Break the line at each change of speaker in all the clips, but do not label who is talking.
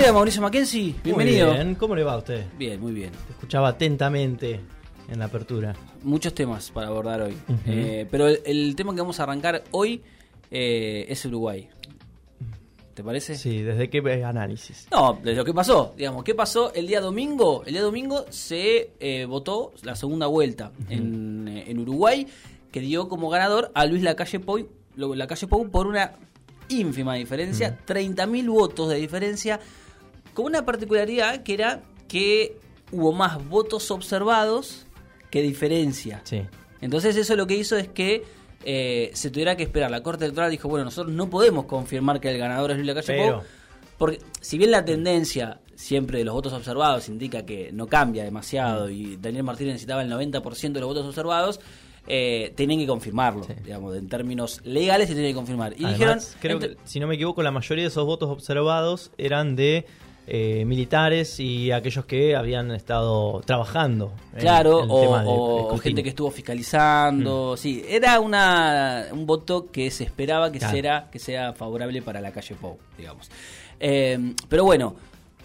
¿Cómo le va Mauricio Mackenzie? Bienvenido.
Muy bien, ¿cómo le va a usted?
Bien, muy bien.
Te escuchaba atentamente en la apertura.
Muchos temas para abordar hoy. Eh, pero el, el tema que vamos a arrancar hoy eh, es Uruguay. ¿Te parece?
Sí, ¿desde qué análisis?
No, de lo que pasó, digamos, ¿qué pasó el día domingo? El día domingo se eh, votó la segunda vuelta en, eh, en Uruguay, que dio como ganador a Luis Lacalle Pou, Lacalle Pou por una ínfima diferencia, 30.000 votos de diferencia, con una particularidad que era que hubo más votos observados que diferencia.
Sí.
Entonces eso lo que hizo es que eh, se tuviera que esperar. La Corte Electoral dijo, bueno, nosotros no podemos confirmar que el ganador es Luis Lacalle
Pero-
Pou, porque si bien la tendencia siempre de los votos observados indica que no cambia demasiado y Daniel Martínez necesitaba el 90% de los votos observados, eh, tenían que confirmarlo,
Sí.
digamos, en términos legales se tiene que confirmar. Y
Además,
dijeron,
creo que, si no me equivoco, la mayoría de esos votos observados eran de eh, militares y aquellos que habían estado trabajando. en
Claro,
el
o,
tema del
o
escrutinio.
gente que estuvo fiscalizando, sí, era una, un voto que se esperaba que,
Claro.
será, que sea favorable para la calle Pou, digamos. Eh, pero bueno,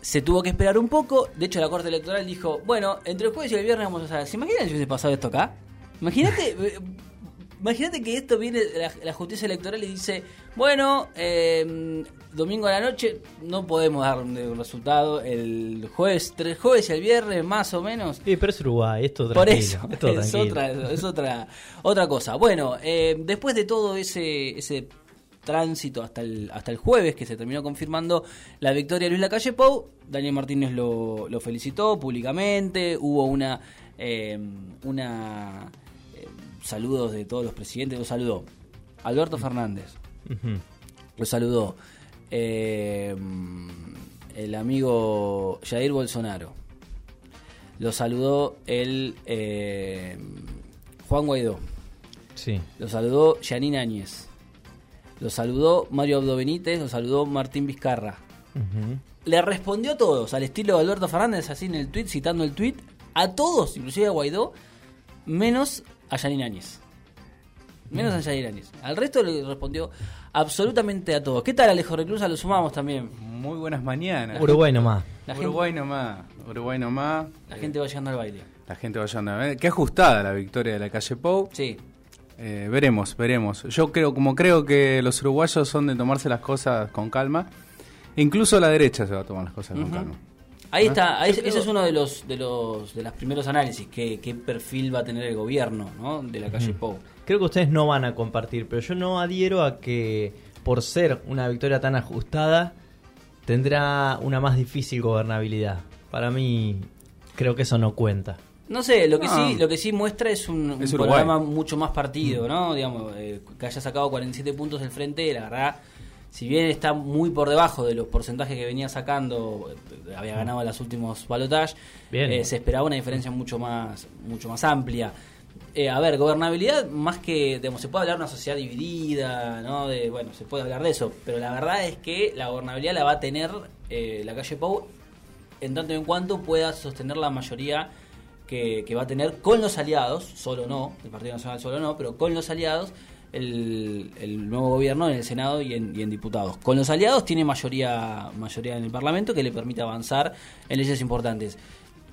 se tuvo que esperar un poco, de hecho la Corte Electoral dijo, bueno, entre el jueves y el viernes vamos a ¿se imaginan si hubiese pasado esto acá? Imagínate... Imagínate que esto viene la, la justicia electoral y dice, bueno, eh, domingo a la noche no podemos dar un resultado, el jueves, tres jueves y el viernes más o menos.
Sí, pero es Uruguay, esto
Por eso,
es
otra, es otra, otra cosa. Bueno, eh, después de todo ese, ese tránsito hasta el, hasta el jueves, que se terminó confirmando la victoria de Luis Lacalle Pou, Daniel Martínez lo, lo felicitó públicamente, hubo una, eh, una saludos de todos los presidentes, lo saludó Alberto Fernández, lo saludó eh, el amigo Jair Bolsonaro. Lo saludó el eh, Juan Guaidó.
Sí.
Lo saludó Yanine Áñez. Lo saludó Mario Abdo Benítez. Lo saludó Martín Vizcarra. Le respondió a todos, al estilo de Alberto Fernández, así en el tweet, citando el tweet, a todos, inclusive a Guaidó, menos a Yanine Áñez. Menos a Yanine Áñez. Al resto le respondió absolutamente a todos. ¿Qué tal Alejo Reclusa? Lo sumamos también.
Muy buenas mañanas.
Uruguay nomás.
La gente-
Uruguay nomás. Uruguay nomás.
La gente va llegando al baile.
La gente vayando a ver. Qué ajustada la victoria de la calle Pou.
Sí.
Eh, veremos, veremos. Yo creo, como creo que los uruguayos son de tomarse las cosas con calma, incluso la derecha se va a tomar las cosas con calma.
Ahí
¿Ah?
está, ahí- ese es uno de los de los de los primeros análisis, qué, qué perfil va a tener el gobierno ¿no? de la calle Pou.
Creo que ustedes no van a compartir, pero yo no adhiero a que por ser una victoria tan ajustada tendrá una más difícil gobernabilidad. Para mí creo que eso no cuenta.
No sé, lo que
No.
sí lo que sí muestra es un,
Es
programa mucho más partido, ¿no? Digamos, eh, que haya sacado 47 puntos del frente, la verdad, si bien está muy por debajo de los porcentajes que venía sacando, eh, había ganado en los últimos balotajes, eh, se esperaba una diferencia mucho más mucho más amplia. Eh, a ver, gobernabilidad, más que, digamos, se puede hablar de una sociedad dividida, ¿no? De, bueno, se puede hablar de eso, pero la verdad es que la gobernabilidad la va a tener eh, la calle Pou en tanto y en cuanto pueda sostener la mayoría que, que va a tener con los aliados, solo no, el Partido Nacional solo no, pero con los aliados, el, el nuevo gobierno en el Senado y en, y en diputados. Con los aliados tiene mayoría, mayoría en el Parlamento que le permite avanzar en leyes importantes.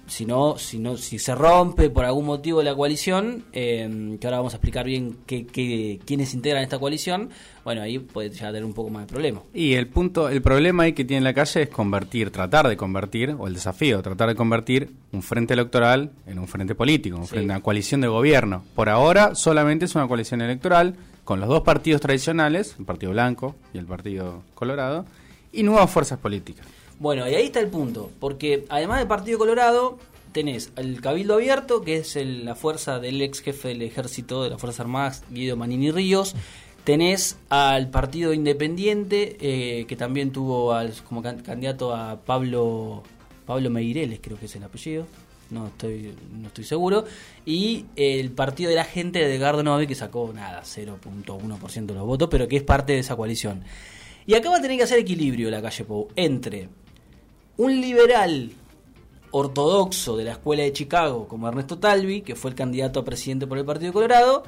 Si no, si no, si se rompe por algún motivo la coalición, eh, que ahora vamos a explicar bien qué, qué- quiénes integran esta coalición, bueno, ahí puede ya tener un poco más de problema.
Y el punto, el problema ahí que tiene la calle es convertir, tratar de convertir, o el desafío, tratar de convertir un frente electoral en un frente político, un
Sí.
frente, una coalición de gobierno. Por ahora solamente es una coalición electoral con los dos partidos tradicionales, el Partido Blanco y el Partido Colorado, y nuevas fuerzas políticas.
Bueno, y ahí está el punto, porque además del Partido Colorado, tenés el Cabildo Abierto, que es la fuerza del ex jefe del ejército de las Fuerzas Armadas, Guido Manini Ríos. Tenés al Partido Independiente, eh, que también tuvo al- como can- candidato a Pablo Pablo Meireles, creo que es el apellido. No estoy, no estoy seguro. Y el partido de la gente de Edgardo Novi, que sacó nada, 0.1% de los votos, pero que es parte de esa coalición. Y acá va a tener que hacer equilibrio la calle Pou entre un liberal ortodoxo de la escuela de Chicago, como Ernesto Talvi, que fue el candidato a presidente por el Partido Colorado,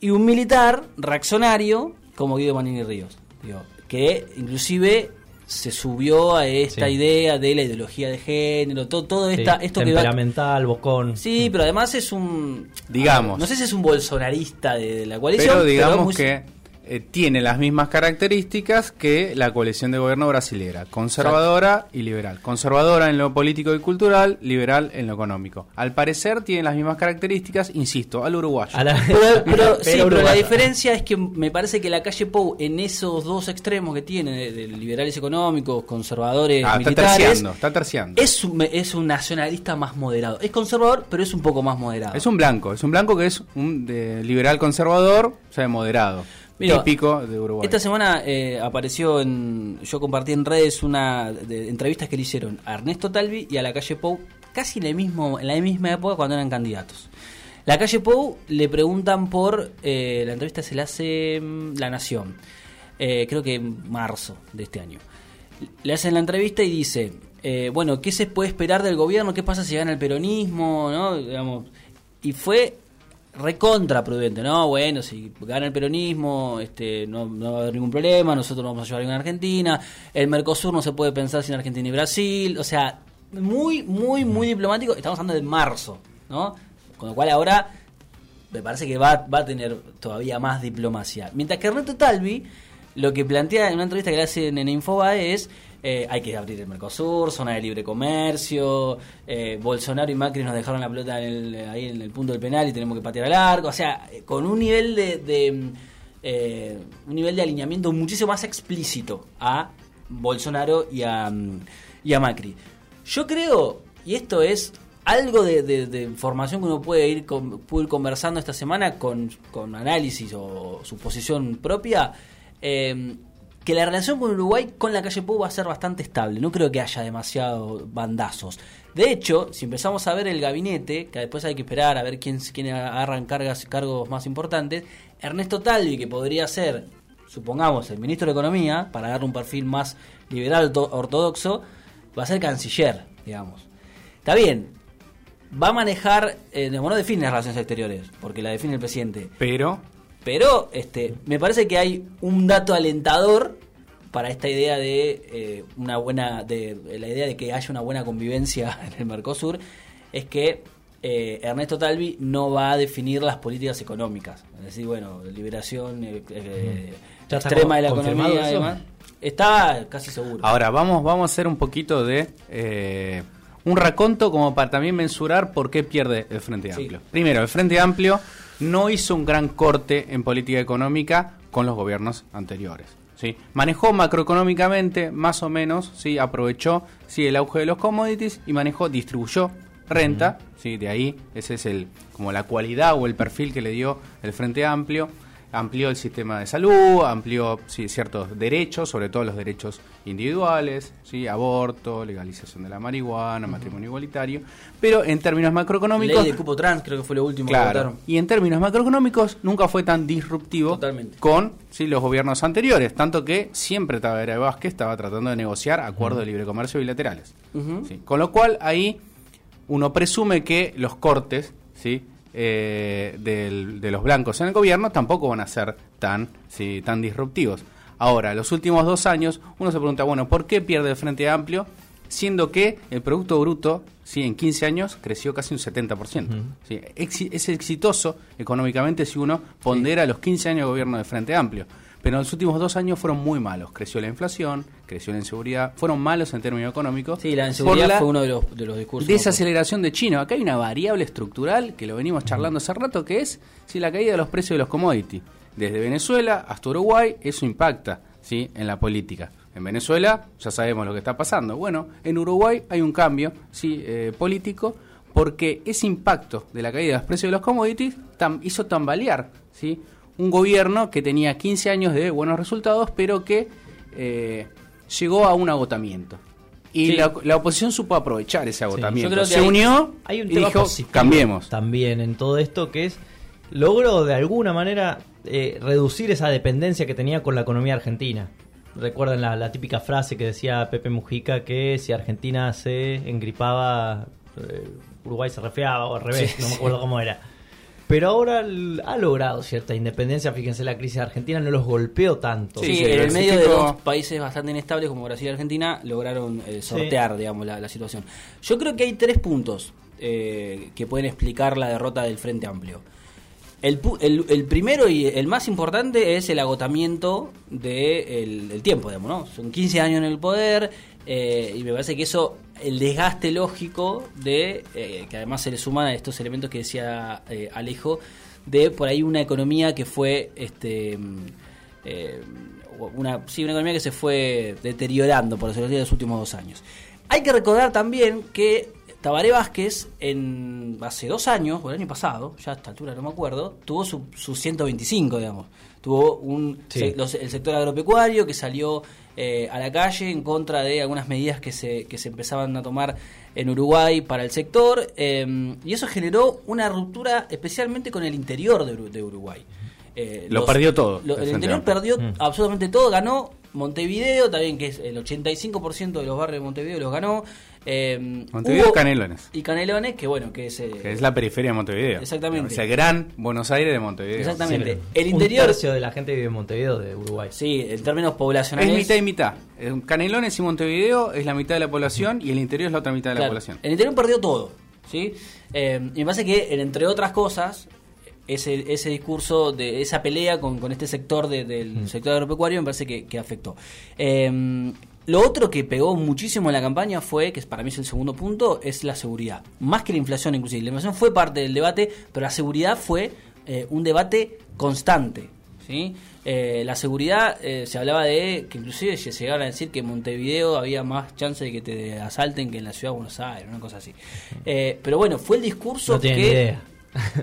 y un militar reaccionario como Guido Manini Ríos. Digo, que inclusive se subió a esta
Sí.
idea de la ideología de género, todo, todo
Sí,
esta, esto que va...
temperamental, bocón.
Sí, pero además es un...
Digamos.
No sé si es un bolsonarista de, de la coalición.
Pero digamos
muy-
que eh, tiene las mismas características que la coalición de gobierno brasilera, conservadora y liberal. Conservadora en lo político y cultural, liberal en lo económico. Al parecer tiene las mismas características, insisto, al uruguayo.
A la-
Pero, pero- sí, pero la diferencia es que me parece que la calle Pou, en esos dos extremos que tiene, de, de liberales económicos, conservadores
Ah, está
militares,
terciando, está terciando.
es un, es un nacionalista más moderado. Es conservador, pero es un poco más moderado.
Es un blanco, es un blanco que es un de liberal conservador, o sea, moderado.
Mira,
típico de Uruguay.
Esta semana eh, apareció en. Yo compartí en redes una de entrevistas que le hicieron a Ernesto Talvi y a la calle Pou, casi en, el mismo, en la misma época cuando eran candidatos. La calle Pou le preguntan por. eh, la entrevista se la hace mm, La Nación, eh, creo que en marzo de este año. Le hacen la entrevista y dice: Bueno, ¿qué se puede esperar del gobierno? ¿Qué pasa si gana el peronismo? ¿No? Digamos, y fue recontra prudente, ¿no? Bueno, si gana el peronismo, este, no, va a haber ningún problema, nosotros nos vamos a llevar bien a Argentina, el Mercosur no se puede pensar sin Argentina y Brasil, o sea, muy, muy, muy diplomático, estamos hablando de marzo, ¿no? Con lo cual ahora me parece que va, va a tener todavía más diplomacia. Mientras que Ernesto Talvi lo que plantea en una entrevista que le hacen en Infobae es eh, hay que abrir el Mercosur, zona de libre comercio, eh, Bolsonaro y Macri nos dejaron la pelota en el- ahí en el punto del penal y tenemos que patear al arco, o sea, eh, con un nivel de, de, eh, un nivel de alineamiento muchísimo más explícito a Bolsonaro y a, mm, y a Macri. Yo creo, y esto es algo de, de- información que uno puede ir, puede ir conversando esta semana con, con análisis o su posición propia, eh, que la relación con Uruguay con la calle Pou va a ser bastante estable. No creo que haya demasiados bandazos. De hecho, si empezamos a ver el gabinete, que después hay que esperar a ver quién, quién agarran cargas, cargos más importantes, Ernesto Talvi, que podría ser, supongamos, el ministro de Economía, para darle un perfil más liberal to- ortodoxo, va a ser canciller, digamos. Está bien, va a manejar, eh, no define las relaciones exteriores, porque la define el presidente,
Pero
pero este, me parece que hay un dato alentador para esta idea de eh, una buena, de la idea de que haya una buena convivencia en el Mercosur, es que eh, Ernesto Talvi no va a definir las políticas económicas. Es decir, bueno, liberación eh, eh,
¿Ya está
extrema de la economía y
eso?
demás. Está casi seguro.
Ahora, vamos, vamos a hacer un poquito de eh, un raconto como para también mensurar por qué pierde el Frente
Sí.
Amplio. Primero, el Frente Amplio no hizo un gran corte en política económica con los gobiernos anteriores. ¿sí? Manejó macroeconómicamente, más o menos, ¿sí? aprovechó ¿sí? el auge de los commodities y manejó, distribuyó renta, ¿sí? de ahí ese es el como la cualidad o el perfil que le dio el Frente Amplio amplió el sistema de salud, amplió sí, ciertos derechos, sobre todo los derechos individuales, sí, aborto, legalización de la marihuana, matrimonio igualitario, pero en términos macroeconómicos,
Ley de cupo trans, creo que fue lo último que
claro,
votaron.
y en términos macroeconómicos nunca fue tan disruptivo
Totalmente.
con sí, los gobiernos anteriores, tanto que siempre Tabaré Vázquez estaba tratando de negociar acuerdos de libre comercio bilaterales. Sí, Con lo cual ahí uno presume que los cortes ¿sí? Eh, del- de los blancos en el gobierno tampoco van a ser tan, ¿sí? tan disruptivos. Ahora, los últimos dos años uno se pregunta, bueno, ¿por qué pierde el Frente Amplio? Siendo que el Producto Bruto ¿sí? en 15 años creció casi un 70%. ¿sí? Exi- Es exitoso económicamente si uno pondera los 15 años de gobierno del Frente Amplio. Pero en los últimos dos años fueron muy malos. Creció la inflación, creció la inseguridad, fueron malos en términos económicos.
Sí, la inseguridad
la
fue uno de los, de los discursos.
Desaceleración de China. Acá hay una variable estructural que lo venimos charlando hace rato, que es si la caída de los precios de los commodities. Desde Venezuela hasta Uruguay, eso impacta ¿sí? en la política. En Venezuela ya sabemos lo que está pasando. Bueno, en Uruguay hay un cambio ¿sí? eh, político porque ese impacto de la caída de los precios de los commodities tam- hizo tambalear ¿sí? Un gobierno que tenía 15 años de buenos resultados, pero que eh, llegó a un agotamiento. Y
Sí.
la, la oposición supo aprovechar ese agotamiento. Se
hay-
unió
Hay un
y dijo, cambiemos.
también en todo esto que es logró de alguna manera eh, reducir esa dependencia que tenía con la economía argentina. Recuerden la, la típica frase que decía Pepe Mujica que si Argentina se engripaba, eh, Uruguay se resfriaba o al revés,
Sí,
no me acuerdo cómo era. Pero ahora ha logrado cierta independencia. Fíjense, la crisis argentina no los golpeó tanto.
Sí,
sí,
en el medio de dos países bastante inestables como Brasil y Argentina lograron eh, sortear, digamos, la, la situación. Yo creo que hay tres puntos eh, que pueden explicar la derrota del Frente Amplio. El, pu- el- el primero y el más importante es el agotamiento del del tiempo, digamos, ¿no? Son 15 años en el poder eh, y me parece que eso, el desgaste lógico de, eh, que además se le suman a estos elementos que decía eh, Alejo, de por ahí una economía que fue, este, mm, eh, una, sí, una economía que se fue deteriorando, por decirlo así, en los últimos dos años. Hay que recordar también que Tabaré Vázquez, en, hace dos años, o el año pasado, ya a esta altura no me acuerdo, tuvo su, su 125, digamos. Tuvo un,
Sí.
se- los- el sector agropecuario que salió eh, a la calle en contra de algunas medidas que se, que se empezaban a tomar en Uruguay para el sector, eh, y eso generó una ruptura especialmente con el interior de, de Uruguay. Eh,
Lo perdió todo,
lo-
el
interior perdió
Mm.
absolutamente todo, ganó Montevideo, también que es el 85% de los barrios de Montevideo los ganó. eh,
Montevideo
hubo-
y Canelones.
Y Canelones, que bueno, que es... eh,
Que es la periferia de Montevideo.
Exactamente.
O sea, gran Buenos Aires de Montevideo.
Exactamente.
Sí,
El
un
interior-
tercio de la gente vive en Montevideo, de Uruguay.
Sí, en términos
Es
poblacionales...
mitad y mitad. Eh, Canelones y Montevideo es la mitad de la población y el interior es la otra mitad de la población.
El interior perdió todo, ¿sí? Eh, y me parece que, entre otras cosas, ese, ese discurso, de esa pelea con, con este sector de- del sector agropecuario me parece que, que afectó. Eh, lo otro que pegó muchísimo en la campaña fue, que para mí es el segundo punto, es la seguridad. Más que la inflación inclusive. La inflación fue parte del debate, pero la seguridad fue eh, un debate constante. ¿sí? Eh, la seguridad, eh, se hablaba de que inclusive se llegaron a decir que en Montevideo había más chance de que te asalten que en la ciudad de Buenos Aires, una cosa así. Pero bueno, fue el discurso
No
que...
idea.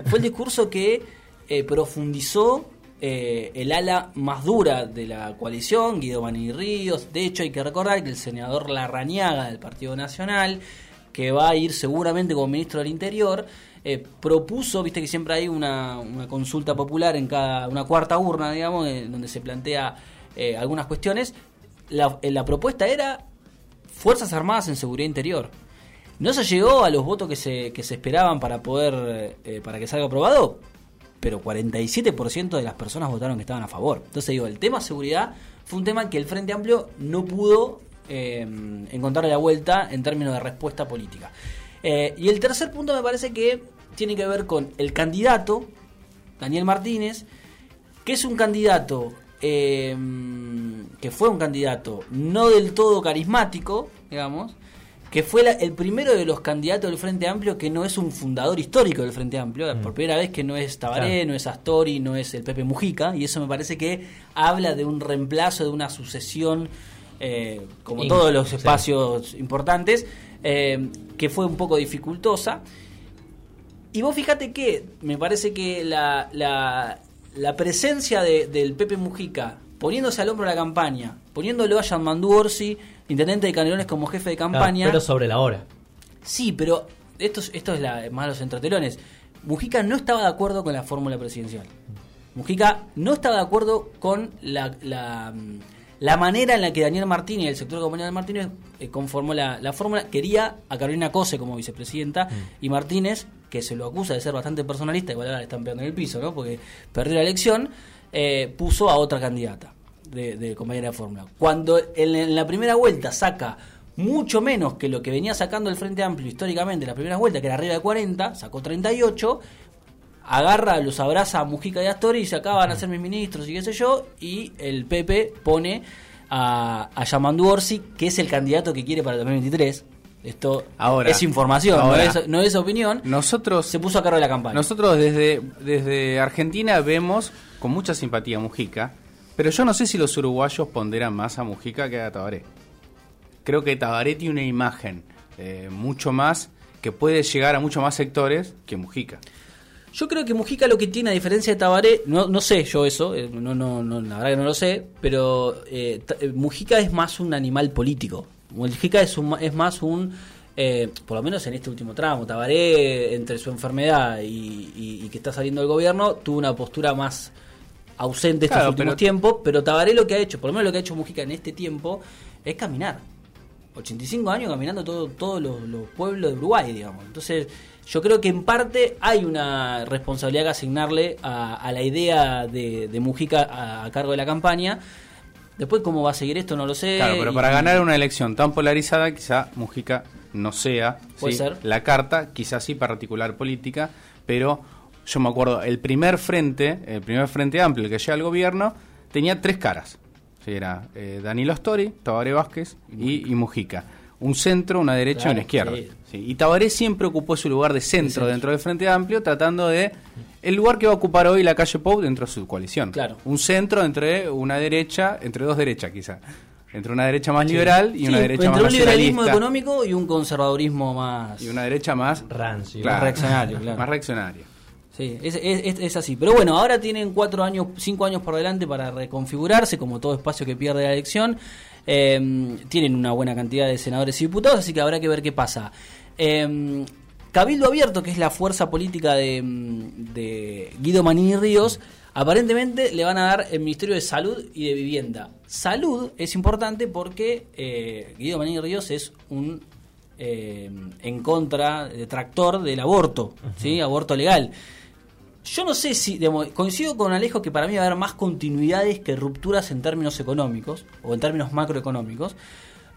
Fue el discurso que eh, profundizó eh, el ala más dura de la coalición, Guido Manini Ríos. De hecho, hay que recordar que el senador Larrañaga del Partido Nacional, que va a ir seguramente como ministro del Interior, eh, propuso, viste que siempre hay una, consulta popular en cada, una cuarta urna, digamos, eh, donde se plantea algunas cuestiones. La propuesta era Fuerzas Armadas en Seguridad Interior. No se llegó a los votos que se, que se esperaban para poder eh, para que salga aprobado, pero 47% de las personas votaron que estaban a favor. Entonces digo, el tema seguridad fue un tema que el Frente Amplio no pudo eh, encontrarle la vuelta en términos de respuesta política. Eh, y el tercer punto me parece que tiene que ver con el candidato, Daniel Martínez, que es un candidato eh, que fue un candidato no del todo carismático, digamos, que fue la- el primero de los candidatos del Frente Amplio que no es un fundador histórico del Frente Amplio, por primera vez que no es Tabaré,
Claro.
no es Astori, no es el Pepe Mujica, y eso me parece que habla de un reemplazo, de una sucesión, eh, como
In-
todos los
sí.
espacios importantes, eh, que fue un poco dificultosa. Y vos fíjate que me parece que la, la, la presencia de- del Pepe Mujica poniéndose al hombro de la campaña, poniéndolo a Jean-Mandú Orsi, intendente de Canelones, como jefe de campaña.
Pero sobre la hora.
Sí, pero esto es, esto es la, más los entretelones. Mujica no estaba de acuerdo con la fórmula presidencial. Mujica no estaba de acuerdo con la, la, mm, la manera en la que Daniel Martínez y el sector de compañía de Martínez eh, conformó la, la fórmula. Quería a Carolina Cose como vicepresidenta y Martínez, que se lo acusa de ser bastante personalista, igual ahora le están pegando en el piso, ¿no? porque perdió la elección, eh, puso a otra candidata de, de compañera de fórmula. Cuando en, en la primera vuelta saca mucho menos que lo que venía sacando el Frente Amplio históricamente en la primera vuelta, que era arriba de 40, sacó 38, agarra, los abraza a Mujica y Astori y se acaban a ser mis ministros y qué sé yo, y el Pepe pone a, a Yamandu Orsi, que es el candidato que quiere para el 2023. Esto
Ahora,
es información,
ahora.
no, es, no es opinión.
Nosotros,
Se puso a cargo de la campaña.
nosotros desde, desde Argentina vemos con mucha simpatía a Mujica, pero yo no sé si los uruguayos ponderan más a Mujica que a Tabaré. Creo que Tabaré tiene una imagen eh, mucho más que puede llegar a muchos más sectores que Mujica.
Yo creo que Mujica lo que tiene, a diferencia de Tabaré, no, no sé yo eso, eh, no, no, no, la verdad que no lo sé, pero eh, eh, Mujica es más un animal político. Mujica es, un, es más un, eh, por lo menos en este último tramo, Tabaré, entre su enfermedad y, y- y que está saliendo del gobierno, tuvo una postura más ausente estos últimos
pero-
tiempos, pero Tabaré lo que ha hecho, por lo menos lo que ha hecho Mujica en este tiempo, es caminar. 85 años caminando todo, todos los, los pueblos de Uruguay, digamos. Entonces, yo creo que en parte hay una responsabilidad que asignarle a, a la idea de, de Mujica a, a cargo de la campaña. Después cómo va a seguir esto no lo sé.
Claro, pero
y-
para ganar una elección tan polarizada, quizá Mujica no sea la carta, quizás sí para articular política, pero yo me acuerdo, el primer frente, el primer frente amplio, el que llega al gobierno, tenía tres caras. Sí, era eh, Danilo Stori, Tabaré Vázquez y, y Mujica. Un centro, una derecha y
Claro,
una izquierda.
sí.
Sí, Y Tabaré siempre ocupó su lugar de centro, dentro del Frente Amplio, tratando de el lugar que va a ocupar hoy la calle Pou dentro de su coalición.
Claro.
Un centro entre una derecha, entre dos derechas quizá. Entre una derecha más liberal y una derecha
entre
más
un liberalismo económico y un conservadurismo más,
Y una derecha más
Rancio.
Claro.
reaccionario. Claro.
más reaccionaria.
Sí, es, es- es- es así. Pero bueno, ahora tienen cuatro años, cinco años por delante para reconfigurarse, como todo espacio que pierde la elección. Eh, tienen una buena cantidad de senadores y diputados, así que habrá que ver qué pasa. Eh, Cabildo Abierto, que es la fuerza política de, de Guido Manini Ríos, aparentemente le van a dar el Ministerio de Salud y de Vivienda. Salud es importante porque eh, Guido Manini Ríos es un eh, en contra, detractor del aborto, ¿sí? aborto legal. Yo no sé si, digamos, coincido con Alejo que para mí va a haber más continuidades que rupturas en términos económicos o en términos macroeconómicos.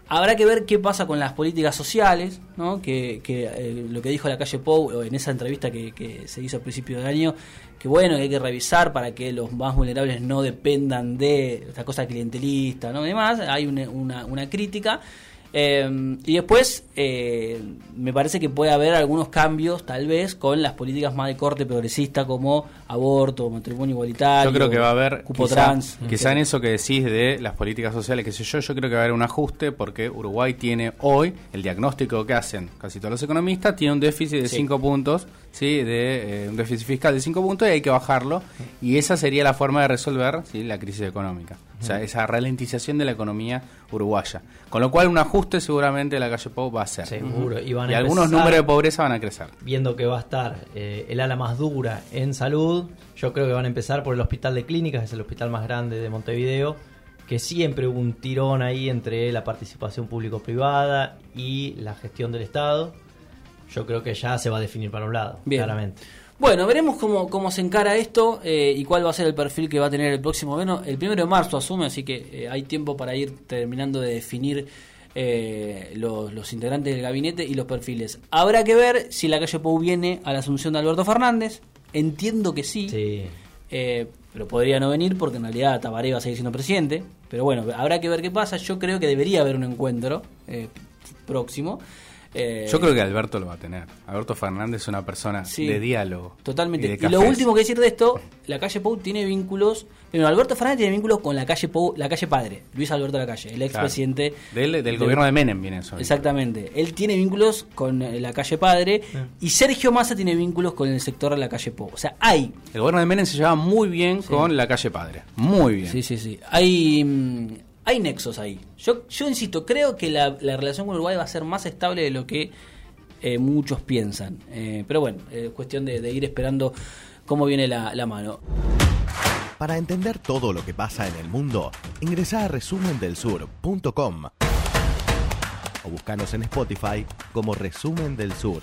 Habrá que ver qué pasa con las políticas sociales, ¿no? que, que, eh, lo que dijo la calle Pou en esa entrevista que, que se hizo a principio de año, que bueno, que hay que revisar para que los más vulnerables no dependan de esta cosa clientelista, ¿no? Además, hay una, una crítica. Eh, y después, eh, me parece que puede haber algunos cambios, tal vez, con las políticas más de corte progresista, como aborto, matrimonio igualitario.
Yo creo que va a haber,
cupo
quizá,
trans.
quizá en eso que decís de las políticas sociales, qué sé yo, yo creo que va a haber un ajuste porque Uruguay tiene hoy, el diagnóstico que hacen casi todos los economistas, tiene un déficit de
Sí.
5 puntos, ¿sí? de eh, un déficit fiscal de 5 puntos y hay que bajarlo. Y esa sería la forma de resolver ¿sí? la crisis económica. O sea, esa ralentización de la economía uruguaya. Con lo cual un ajuste seguramente la calle Pau va a hacer.
Seguro. Y, van a
Y algunos números de pobreza van a crecer.
Viendo que va a estar eh, el ala más dura en salud, yo creo que van a empezar por el hospital de clínicas, es el hospital más grande de Montevideo, que siempre hubo un tirón ahí entre la participación público-privada y la gestión del Estado. Yo creo que ya se va a definir para un lado,
Bien.
claramente.
Bueno, veremos cómo, cómo se encara esto eh, y cuál va a ser el perfil que va a tener el próximo gobierno. El primero de marzo asume, así que eh, hay tiempo para ir terminando de definir eh, los, los integrantes del gabinete y los perfiles. Habrá que ver si la calle Pou viene a la asunción de Alberto Fernández. Entiendo que sí,
Sí.
eh, pero podría no venir porque en realidad Tabaré va a seguir siendo presidente. Pero bueno, habrá que ver qué pasa. Yo creo que debería haber un encuentro eh, próximo. Eh,
Yo creo que Alberto lo va a tener. Alberto Fernández es una persona
Sí,
de diálogo.
Totalmente.
de
Y, lo último que decir de esto, la calle Pou tiene vínculos. Primero, Alberto Fernández tiene vínculos con la calle Pou, la calle Padre, Luis Alberto Lacalle, el
Claro.
expresidente.
Del, del gobierno de Menem viene eso.
Exactamente. Él tiene vínculos con eh, la calle Padre y Sergio Massa tiene vínculos con el sector de la calle Pou. O sea, hay.
El gobierno de Menem se lleva muy bien con la calle Padre. Muy bien.
Sí, sí, sí. Hay, mm, hay nexos ahí. Yo, yo insisto, creo que la, la relación con Uruguay va a ser más estable de lo que eh, muchos piensan. Eh, pero bueno, es cuestión de, ir esperando cómo viene la, la mano.
Para entender todo lo que pasa en el mundo, ingresa a resumendelsur.com o buscanos en Spotify como Resumen del Sur.